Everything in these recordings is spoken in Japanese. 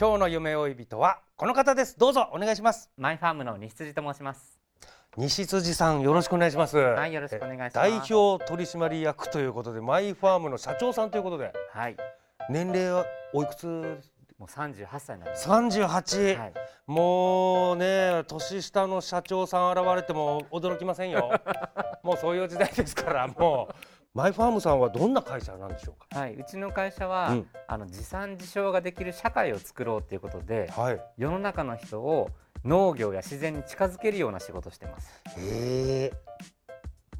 今日の夢追い人はこの方です。どうぞお願いします。マイファームの西辻と申します。西辻さんよろしくお願いします。はいよろしくお願いします。代表取締役ということでマイファームの社長さんということで。はい、年齢はおいくつ？もう三十八歳になります。38、はい、もうね年下の社長さん現れても驚きませんよ。もうそういう時代ですからもうマイファームさんはどんな会社なんでしょうはい、うちの会社は、うん。あの持参自消ができる社会を作ろうということで、かはい。世の中の人を農業や自然に近づけるような仕事をしてます。え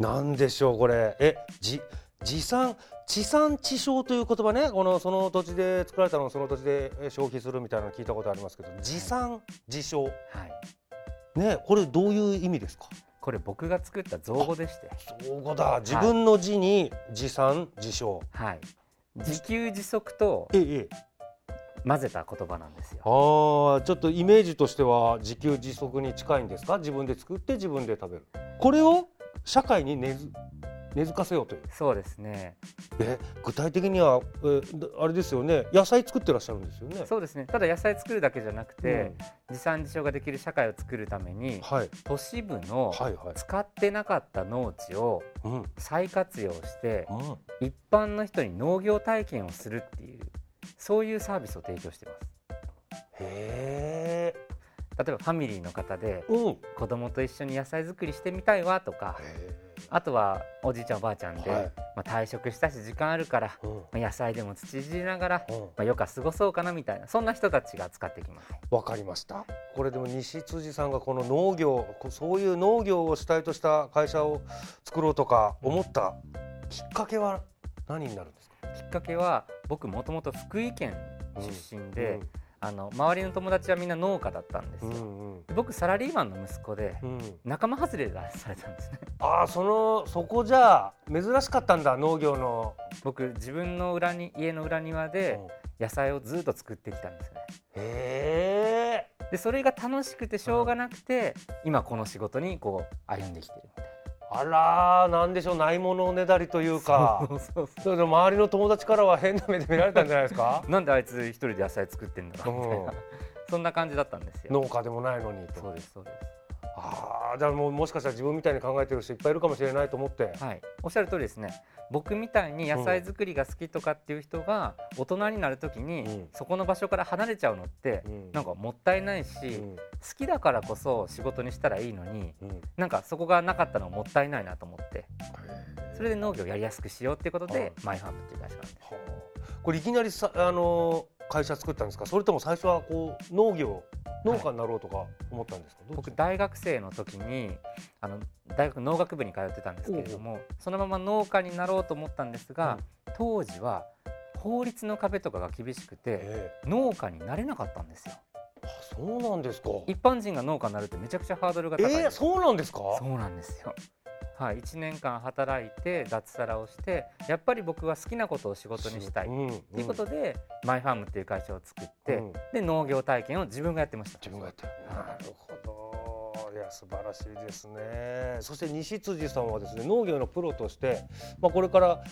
ー、なんでしょうこれ。えじ持参地産地消という言葉ね？このその土地で作られたのをその土地でえ消費するみたいなの聞いたことありますけど持参自消。はい、ねこれどういう意味ですか？これ僕が作った造語でして、そうだ。自分の字に持参自消はい、自給自足と混ぜた言葉なんですよ。ああちょっとイメージとしては自給自足に近いんですか？自分で作って自分で食べる。これを社会に根付根付かせようという。そうですね。え具体的には、えーあれですよね。野菜作ってらっしゃるんですよね。そうですね。ただ野菜作るだけじゃなくて、うん。持参自消ができる社会を作るために、はい。都市部のはいはい。使ってなかった農地を再活用して一般の人に農業体験をするっていうそういうサービスを提供しています。へえ。例えばファミリーの方でうん。子供と一緒に野菜作りしてみたいわとかあとはおじいちゃんおばあちゃんで、はい。まあ、退職したし時間あるから、うん。まあ、野菜でも土いじりながら、うん。まあ、よく過ごそうかなみたいなそんな人たちが使ってきますわかりました。これでも西辻さんがこの農業こそういう農業を主体とした会社を作ろうとか思ったきっかけは何になるんですか？きっかけは僕もともと福井県出身で、あの周りの友達はみんな農家だったんですよ、うんうん。で僕サラリーマンの息子でうん。仲間外れされたんですね。ああそのそこじゃあ珍しかったんだ農業の、僕自分の裏に家の裏庭で野菜をずっと作ってきたんですね。へえでそれが楽しくてしょうがなくて今この仕事にこう歩んできてるみたいあらーなんでしょうないものをねだりというか。なそうそう。それで周りの友達からは変な目で見られたんじゃないですか？なんであいつ一人で野菜作ってんだろうみたいな。うん。そんな感じだったんですよ。農家でもないのにと。そうですそうですああじゃあもうもしかしたら自分みたいに考えてる人いっぱいいるかもしれないと思って、はい。おっしゃる通りですね。僕みたいに野菜作りが好きとかっていう人が大人になるときに、うん。そこの場所から離れちゃうのって、うん。なんかもったいないし、うん。好きだからこそ仕事にしたらいいのにうん。なんかそこがなかったのはもったいないなと思って。それで農業をやりやすくしようっていうことでマイファームっていう会社なんです。はあ。これいきなりさあのー会社作ったんですか？それとも最初はこう農業農家になろうとか思ったんですか、どっち？僕大学生の時にあの大学農学部に通ってたんですけれどもそのまま農家になろうと思ったんですが、当時は法律の壁とかが厳しくてえ農家になれなかったんですよ。えあそうなんですか。一般人が農家になるってめちゃくちゃハードルが高い。んえー、そうなんですか？そうなんですよはい、1年間働いて脱サラをしてやっぱり僕は好きなことを仕事にしたい。とうんいうことで、マイファームっていう会社を作って、うん。で農業体験を自分がやってました。自分がやってるなるほど。いや素晴らしいですね。そして西辻さんはですね農業のプロとして、まあ、これから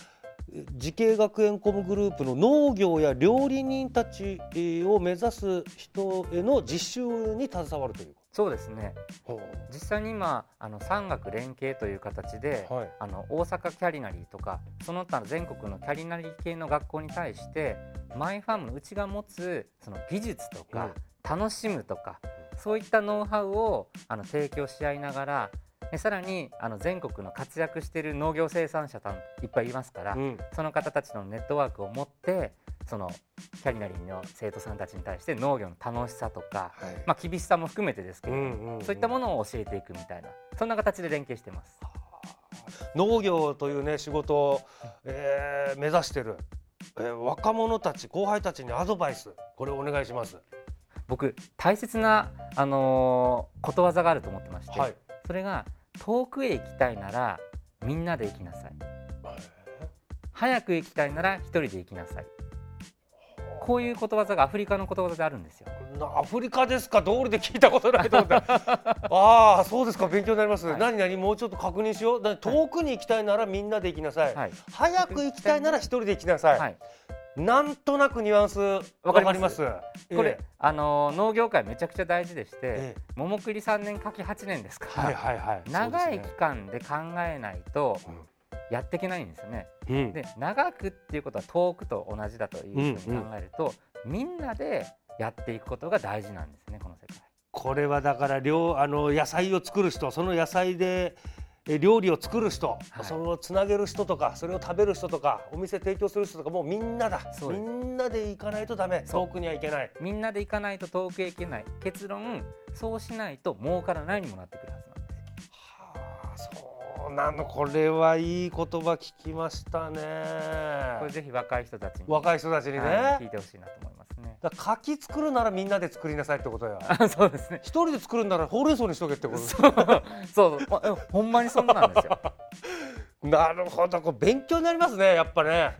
え滋慶学園 COM グループの農業や料理人たちえーを目指す人への実習に携わるという。こそうですね。ほ実際に今あの産学連携という形で、うはい。あの大阪キャリナリーとかその他の全国のキャリナリー系の学校に対してマイファームのうちが持つその技術とか、楽しむとかそういったノウハウをあの提供し合いながらでさらにあの全国の活躍している農業生産者さんいっぱいいますから、うん。その方たちのネットワークを持ってそのキャリナリーの生徒さんたちに対して農業の楽しさとか、はいまあ、厳しさも含めてですけども、んうんうんそういったものを教えていくみたいなそんな形で連携してます。農業というね仕事を、えー目指してる、えー若者たち後輩たちにアドバイスこれお願いします。僕大切な、あのーことわざがあると思ってまして、はい。それが遠くへ行きたいならみんなで行きなさい早く行きたいなら一人で行きなさいこういうことわざがアフリカのことわざであるんですよ。なアフリカですか？道理で聞いたことないと思った ああそうですか勉強になります、はい。何何もうちょっと確認しよう。だ遠くに行きたいならみんなで行きなさい、はい、早く行きたいなら一人で行きなさい、はい、なんとなくニュアンスわかります？これ、えあのー農業界めちゃくちゃ大事でして、ええ。桃栗3年柿8年ですから、はいはいはい。長い期間で考えないとうんやっていけないんですよね。うん。で長くっていうことは遠くと同じだというふうに考えると、みんなでやっていくことが大事なんですねこの世界。これはだから料あの野菜を作る人その野菜でえ料理を作る人、はい。それをつなげる人とかそれを食べる人とかお店提供する人とかもうみんなだ。みんなで行かないとダメ。遠くには行けない。みんなで行かないと遠くへ行けない。結論そうしないと儲からないにもなってくるはずそうなのこれはいい言葉聞きましたね。これぜひ若い人たちに若い人たちにね、はい聞いてほしいなと思いますね。だ柿作るならみんなで作りなさいってことやあ そうですね。一人で作るんならほうれん草にしとけってこと。そうそう。ほんまにそんなんですよ。なるほど。これ勉強になりますねやっぱね。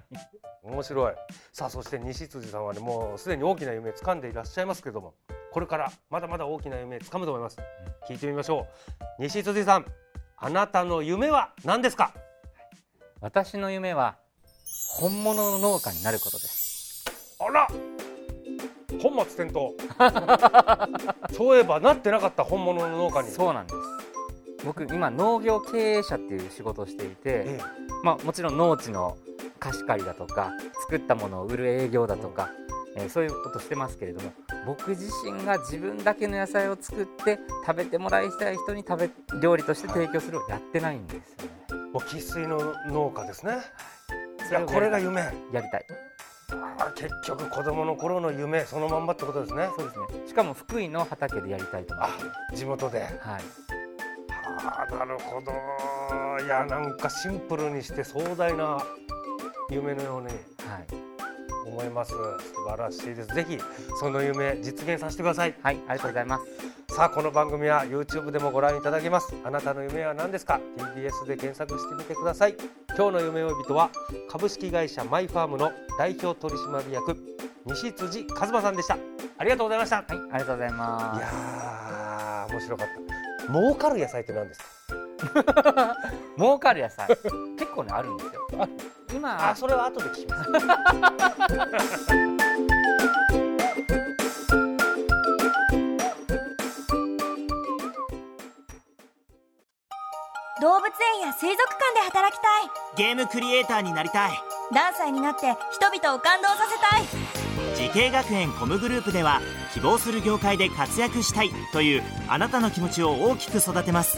面白い。さあそして西辻さんはねもうすでに大きな夢掴んでいらっしゃいますけどもこれからまだまだ大きな夢掴むと思います。聞いてみましょう。西辻さんあなたの夢は何ですか？私の夢は本物の農家になることです。あら！本末転倒。そういえばなってなかった本物の農家に。そうなんです。僕今農業経営者っていう仕事をしていて、えまあもちろん農地の貸し借りだとか作ったものを売る営業だとか、えーそういうことしてますけれども僕自身が自分だけの野菜を作って食べてもらいたい人に食べ料理として提供するをやってないんですよね。えもう生粋の農家ですねいやこれが夢やりたい。あ結局子供の頃の夢そのまんまってことですねそうですね。しかも福井の畑でやりたいと思。あ地元ではい。ああなるほどいやなんかシンプルにして壮大な夢のようにはい。思います。素晴らしいです。ぜひその夢実現させてください。はい、ありがとうございます。さあこの番組は YouTube でもご覧いただけます。あなたの夢は何ですか？TBS で検索してみてください。今日の夢追い人は株式会社マイファームの代表取締役西辻和馬さんでした。ありがとうございました。はい、ありがとうございいます。やー面白かった。儲かる野菜って何ですか？儲かる野菜。結構ねあるんですよ。今あそれは後で聞きます。動物園や水族館で働きたい。ゲームクリエイターになりたい。ダンサーになって人々を感動させたい。滋慶学園 COM グループでは希望する業界で活躍したいというあなたの気持ちを大きく育てます